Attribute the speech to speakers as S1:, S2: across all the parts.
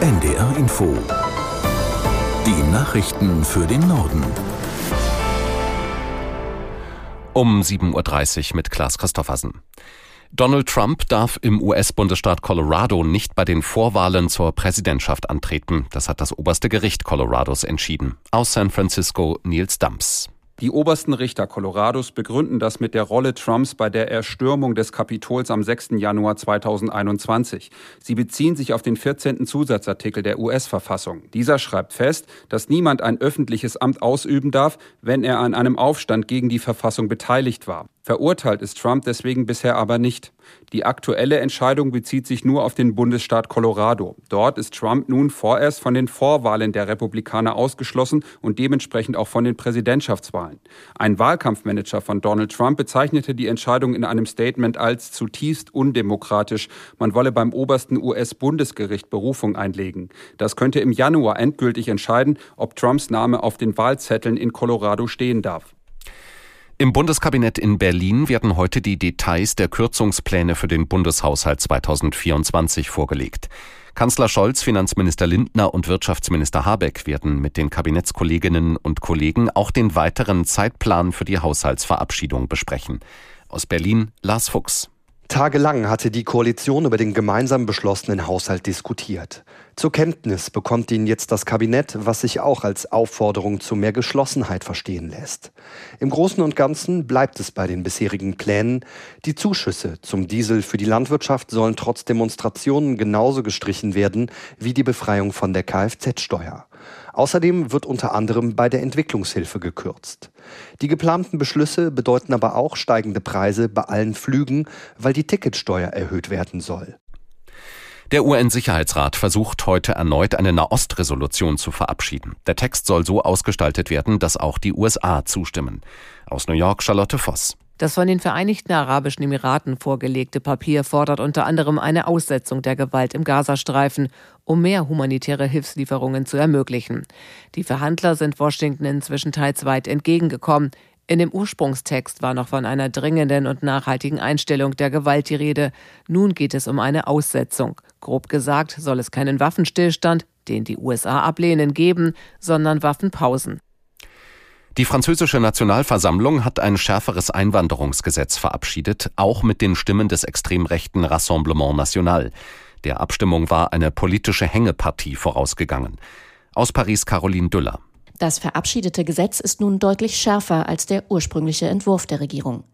S1: NDR Info. Die Nachrichten für den Norden.
S2: Um 7.30 Uhr mit Klaas Christoffersen. Donald Trump darf im US-Bundesstaat Colorado nicht bei den Vorwahlen zur Präsidentschaft antreten. Das hat das oberste Gericht Colorados entschieden. Aus San Francisco Niels Dumps.
S3: Die obersten Richter Colorados begründen das mit der Rolle Trumps bei der Erstürmung des Kapitols am 6. Januar 2021. Sie beziehen sich auf den 14. Zusatzartikel der US-Verfassung. Dieser schreibt fest, dass niemand ein öffentliches Amt ausüben darf, wenn er an einem Aufstand gegen die Verfassung beteiligt war. Verurteilt ist Trump deswegen bisher aber nicht. Die aktuelle Entscheidung bezieht sich nur auf den Bundesstaat Colorado. Dort ist Trump nun vorerst von den Vorwahlen der Republikaner ausgeschlossen und dementsprechend auch von den Präsidentschaftswahlen. Ein Wahlkampfmanager von Donald Trump bezeichnete die Entscheidung in einem Statement als zutiefst undemokratisch. Man wolle beim obersten US-Bundesgericht Berufung einlegen. Das könnte im Januar endgültig entscheiden, ob Trumps Name auf den Wahlzetteln in Colorado stehen darf.
S2: Im Bundeskabinett in Berlin werden heute die Details der Kürzungspläne für den Bundeshaushalt 2024 vorgelegt. Kanzler Scholz, Finanzminister Lindner und Wirtschaftsminister Habeck werden mit den Kabinettskolleginnen und Kollegen auch den weiteren Zeitplan für die Haushaltsverabschiedung besprechen. Aus Berlin Lars Fuchs.
S4: Tagelang hatte die Koalition über den gemeinsam beschlossenen Haushalt diskutiert. Zur Kenntnis bekommt ihn jetzt das Kabinett, was sich auch als Aufforderung zu mehr Geschlossenheit verstehen lässt. Im Großen und Ganzen bleibt es bei den bisherigen Plänen. Die Zuschüsse zum Diesel für die Landwirtschaft sollen trotz Demonstrationen genauso gestrichen werden wie die Befreiung von der Kfz-Steuer. Außerdem wird unter anderem bei der Entwicklungshilfe gekürzt. Die geplanten Beschlüsse bedeuten aber auch steigende Preise bei allen Flügen, weil die Ticketsteuer erhöht werden soll.
S2: Der UN-Sicherheitsrat versucht heute erneut eine Nahost-Resolution zu verabschieden. Der Text soll so ausgestaltet werden, dass auch die USA zustimmen. Aus New York Charlotte Voss.
S5: Das von den Vereinigten Arabischen Emiraten vorgelegte Papier fordert unter anderem eine Aussetzung der Gewalt im Gazastreifen, um mehr humanitäre Hilfslieferungen zu ermöglichen. Die Verhandler sind Washington inzwischen teils weit entgegengekommen. In dem Ursprungstext war noch von einer dringenden und nachhaltigen Einstellung der Gewalt die Rede. Nun geht es um eine Aussetzung. Grob gesagt soll es keinen Waffenstillstand, den die USA ablehnen, geben, sondern Waffenpausen.
S2: Die französische Nationalversammlung hat ein schärferes Einwanderungsgesetz verabschiedet, auch mit den Stimmen des extrem rechten Rassemblement National. Der Abstimmung war eine politische Hängepartie vorausgegangen. Aus Paris Caroline Düller.
S6: Das verabschiedete Gesetz ist nun deutlich schärfer als der ursprüngliche Entwurf der Regierung.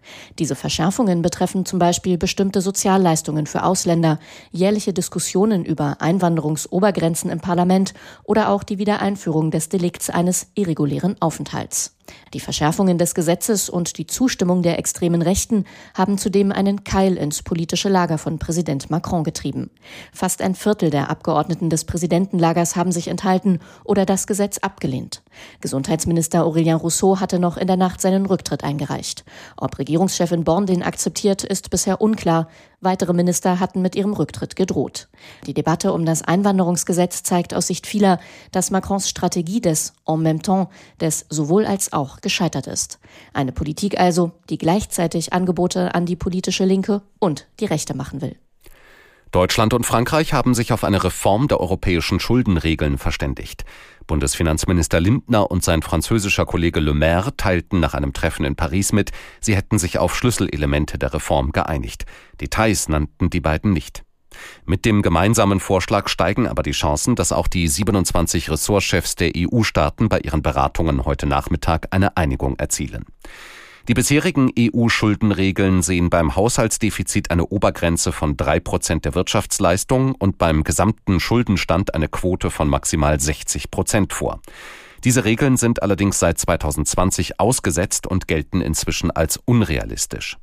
S6: Diese Verschärfungen betreffen zum Beispiel bestimmte Sozialleistungen für Ausländer, jährliche Diskussionen über Einwanderungsobergrenzen im Parlament oder auch die Wiedereinführung des Delikts eines irregulären Aufenthalts. Die Verschärfungen des Gesetzes und die Zustimmung der extremen Rechten haben zudem einen Keil ins politische Lager von Präsident Macron getrieben. Fast ein Viertel der Abgeordneten des Präsidentenlagers haben sich enthalten oder das Gesetz abgelehnt. Gesundheitsminister Aurélien Rousseau hatte noch in der Nacht seinen Rücktritt eingereicht. Ob Regierungschefin Born den akzeptiert, ist bisher unklar. Weitere Minister hatten mit ihrem Rücktritt gedroht. Die Debatte um das Einwanderungsgesetz zeigt aus Sicht vieler, dass Macrons Strategie des en même temps, des sowohl als auch gescheitert ist. Eine Politik also, die gleichzeitig Angebote an die politische Linke und die Rechte machen will.
S2: Deutschland und Frankreich haben sich auf eine Reform der europäischen Schuldenregeln verständigt. Bundesfinanzminister Lindner und sein französischer Kollege Le Maire teilten nach einem Treffen in Paris mit, sie hätten sich auf Schlüsselelemente der Reform geeinigt. Details nannten die beiden nicht. Mit dem gemeinsamen Vorschlag steigen aber die Chancen, dass auch die 27 Ressortchefs der EU-Staaten bei ihren Beratungen heute Nachmittag eine Einigung erzielen. Die bisherigen EU-Schuldenregeln sehen beim Haushaltsdefizit eine Obergrenze von drei Prozent der Wirtschaftsleistung und beim gesamten Schuldenstand eine Quote von maximal 60 Prozent vor. Diese Regeln sind allerdings seit 2020 ausgesetzt und gelten inzwischen als unrealistisch.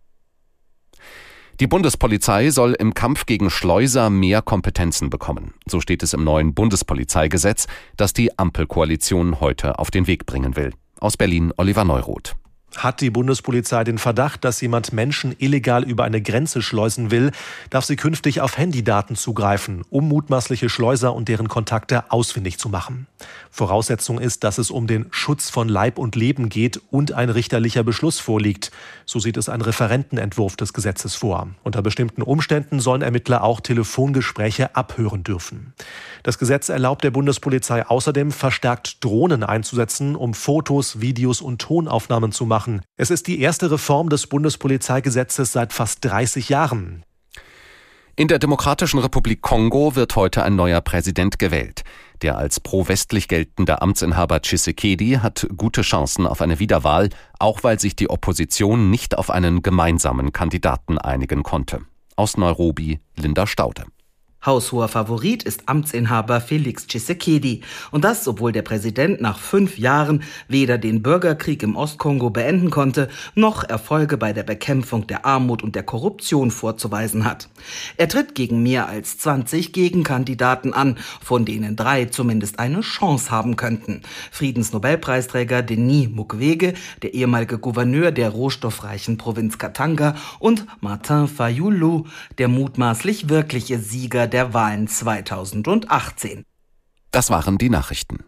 S2: Die Bundespolizei soll im Kampf gegen Schleuser mehr Kompetenzen bekommen. So steht es im neuen Bundespolizeigesetz, das die Ampelkoalition heute auf den Weg bringen will. Aus Berlin Oliver Neuroth.
S7: Hat die Bundespolizei den Verdacht, dass jemand Menschen illegal über eine Grenze schleusen will, darf sie künftig auf Handydaten zugreifen, um mutmaßliche Schleuser und deren Kontakte ausfindig zu machen. Voraussetzung ist, dass es um den Schutz von Leib und Leben geht und ein richterlicher Beschluss vorliegt. So sieht es ein Referentenentwurf des Gesetzes vor. Unter bestimmten Umständen sollen Ermittler auch Telefongespräche abhören dürfen. Das Gesetz erlaubt der Bundespolizei außerdem verstärkt Drohnen einzusetzen, um Fotos, Videos und Tonaufnahmen zu machen. Es ist die erste Reform des Bundespolizeigesetzes seit fast 30 Jahren.
S2: In der Demokratischen Republik Kongo wird heute ein neuer Präsident gewählt. Der als pro-westlich geltende Amtsinhaber Tshisekedi hat gute Chancen auf eine Wiederwahl, auch weil sich die Opposition nicht auf einen gemeinsamen Kandidaten einigen konnte. Aus Nairobi Linda Staude.
S8: Haushoher Favorit ist Amtsinhaber Felix Tshisekedi. Und das, obwohl der Präsident nach fünf Jahren weder den Bürgerkrieg im Ostkongo beenden konnte, noch Erfolge bei der Bekämpfung der Armut und der Korruption vorzuweisen hat. Er tritt gegen mehr als 20 Gegenkandidaten an, von denen drei zumindest eine Chance haben könnten. Friedensnobelpreisträger Denis Mukwege, der ehemalige Gouverneur der rohstoffreichen Provinz Katanga und Martin Fayulu, der mutmaßlich wirkliche Sieger der Wahlen 2018.
S2: Das waren die Nachrichten.